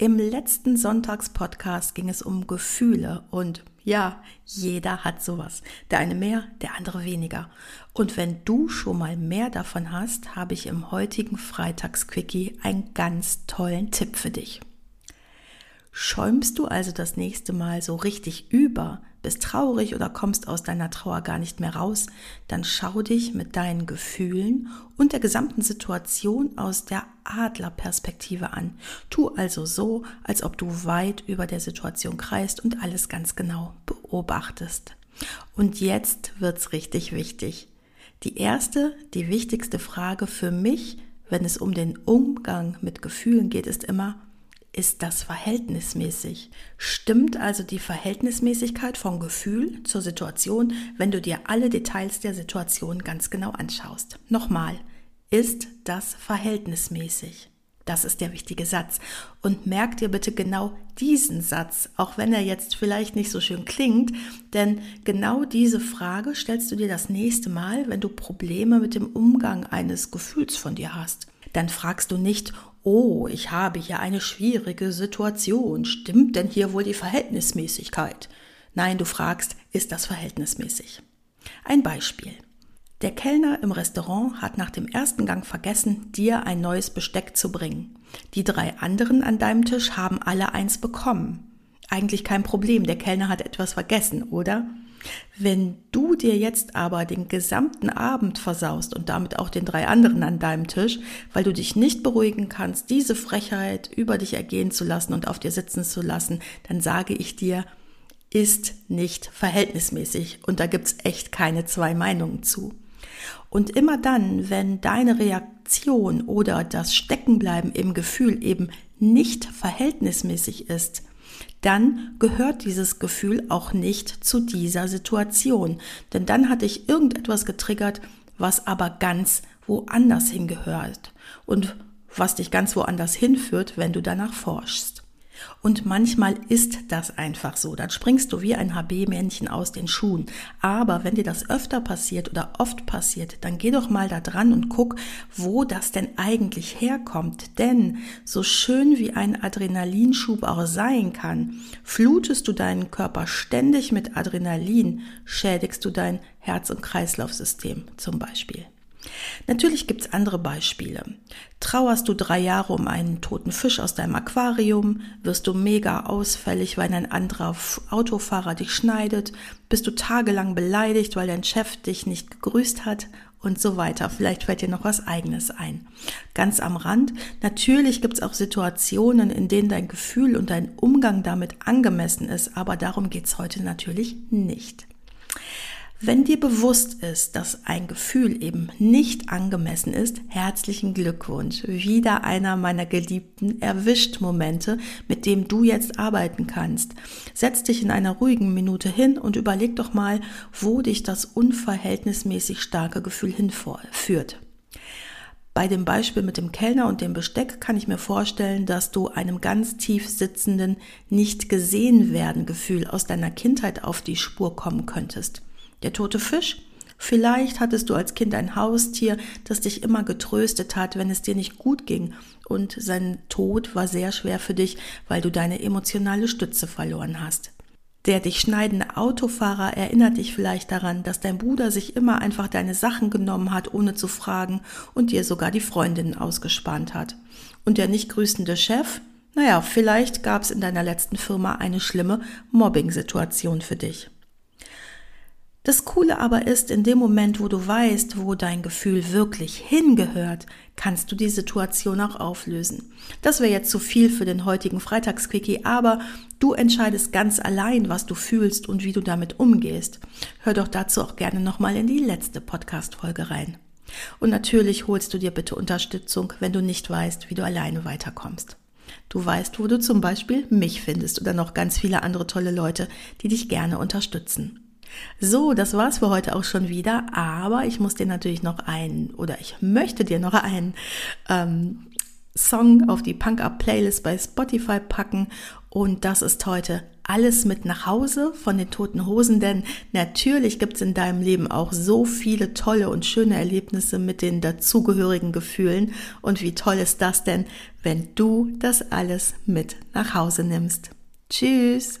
Im letzten Sonntagspodcast ging es um Gefühle und ja, jeder hat sowas. Der eine mehr, der andere weniger. Und wenn du schon mal mehr davon hast, habe ich im heutigen Freitagsquickie einen ganz tollen Tipp für dich. Schäumst du also das nächste Mal so richtig über, bist traurig oder kommst aus deiner Trauer gar nicht mehr raus, dann schau dich mit deinen Gefühlen und der gesamten Situation aus der Adlerperspektive an. Tu also so, als ob du weit über der Situation kreist und alles ganz genau beobachtest. Und jetzt wird's richtig wichtig. Die erste, die wichtigste Frage für mich, wenn es um den Umgang mit Gefühlen geht, ist immer, ist das verhältnismäßig? Stimmt also die Verhältnismäßigkeit von Gefühl zur Situation, wenn du dir alle Details der Situation ganz genau anschaust? Nochmal, ist das verhältnismäßig? Das ist der wichtige Satz. Und merk dir bitte genau diesen Satz, auch wenn er jetzt vielleicht nicht so schön klingt, denn genau diese Frage stellst du dir das nächste Mal, wenn du Probleme mit dem Umgang eines Gefühls von dir hast. Dann fragst du nicht, oh, ich habe hier eine schwierige Situation, stimmt denn hier wohl die Verhältnismäßigkeit? Nein, du fragst, ist das verhältnismäßig? Ein Beispiel. Der Kellner im Restaurant hat nach dem ersten Gang vergessen, dir ein neues Besteck zu bringen. Die drei anderen an deinem Tisch haben alle eins bekommen. Eigentlich kein Problem, der Kellner hat etwas vergessen, oder? Wenn du dir jetzt aber den gesamten Abend versaust und damit auch den drei anderen an deinem Tisch, weil du dich nicht beruhigen kannst, diese Frechheit über dich ergehen zu lassen und auf dir sitzen zu lassen, dann sage ich dir, ist nicht verhältnismäßig und da gibt's echt keine zwei Meinungen zu. Und immer dann, wenn deine Reaktion oder das Steckenbleiben im Gefühl eben nicht verhältnismäßig ist, dann gehört dieses Gefühl auch nicht zu dieser Situation. Denn dann hat dich irgendetwas getriggert, was aber ganz woanders hingehört und was dich ganz woanders hinführt, wenn du danach forschst. Und manchmal ist das einfach so. Dann springst du wie ein HB-Männchen aus den Schuhen. Aber wenn dir das öfter passiert oder oft passiert, dann geh doch mal da dran und guck, wo das denn eigentlich herkommt. Denn so schön wie ein Adrenalinschub auch sein kann, flutest du deinen Körper ständig mit Adrenalin, schädigst du dein Herz- und Kreislaufsystem zum Beispiel. Natürlich gibt's andere Beispiele. Trauerst du drei Jahre um einen toten Fisch aus deinem Aquarium, wirst du mega ausfällig, weil ein anderer Autofahrer dich schneidet, bist du tagelang beleidigt, weil dein Chef dich nicht gegrüßt hat und so weiter. Vielleicht fällt dir noch was eigenes ein. Ganz am Rand, natürlich gibt's auch Situationen, in denen dein Gefühl und dein Umgang damit angemessen ist, aber darum geht's heute natürlich nicht. Wenn dir bewusst ist, dass ein Gefühl eben nicht angemessen ist, herzlichen Glückwunsch. Wieder einer meiner geliebten Erwischt-Momente, mit dem du jetzt arbeiten kannst. Setz dich in einer ruhigen Minute hin und überleg doch mal, wo dich das unverhältnismäßig starke Gefühl hinführt. Bei dem Beispiel mit dem Kellner und dem Besteck kann ich mir vorstellen, dass du einem ganz tief sitzenden, nicht gesehen werden Gefühl aus deiner Kindheit auf die Spur kommen könntest. Der tote Fisch? Vielleicht hattest du als Kind ein Haustier, das dich immer getröstet hat, wenn es dir nicht gut ging, und sein Tod war sehr schwer für dich, weil du deine emotionale Stütze verloren hast. Der dich schneidende Autofahrer erinnert dich vielleicht daran, dass dein Bruder sich immer einfach deine Sachen genommen hat, ohne zu fragen, und dir sogar die Freundinnen ausgespannt hat. Und der nicht grüßende Chef? Naja, vielleicht gab es in deiner letzten Firma eine schlimme Mobbing-Situation für dich. Das Coole aber ist, in dem Moment, wo du weißt, wo dein Gefühl wirklich hingehört, kannst du die Situation auch auflösen. Das wäre jetzt zu viel für den heutigen Freitagsquickie, aber du entscheidest ganz allein, was du fühlst und wie du damit umgehst. Hör doch dazu auch gerne nochmal in die letzte Podcast-Folge rein. Und natürlich holst du dir bitte Unterstützung, wenn du nicht weißt, wie du alleine weiterkommst. Du weißt, wo du zum Beispiel mich findest oder noch ganz viele andere tolle Leute, die dich gerne unterstützen. So, das war's für heute auch schon wieder, aber ich muss dir natürlich noch einen oder ich möchte dir noch einen ähm, Song auf die Punk Up Playlist bei Spotify packen und das ist heute alles mit nach Hause von den toten Hosen, denn natürlich gibt es in deinem Leben auch so viele tolle und schöne Erlebnisse mit den dazugehörigen Gefühlen. Und wie toll ist das denn, wenn du das alles mit nach Hause nimmst? Tschüss!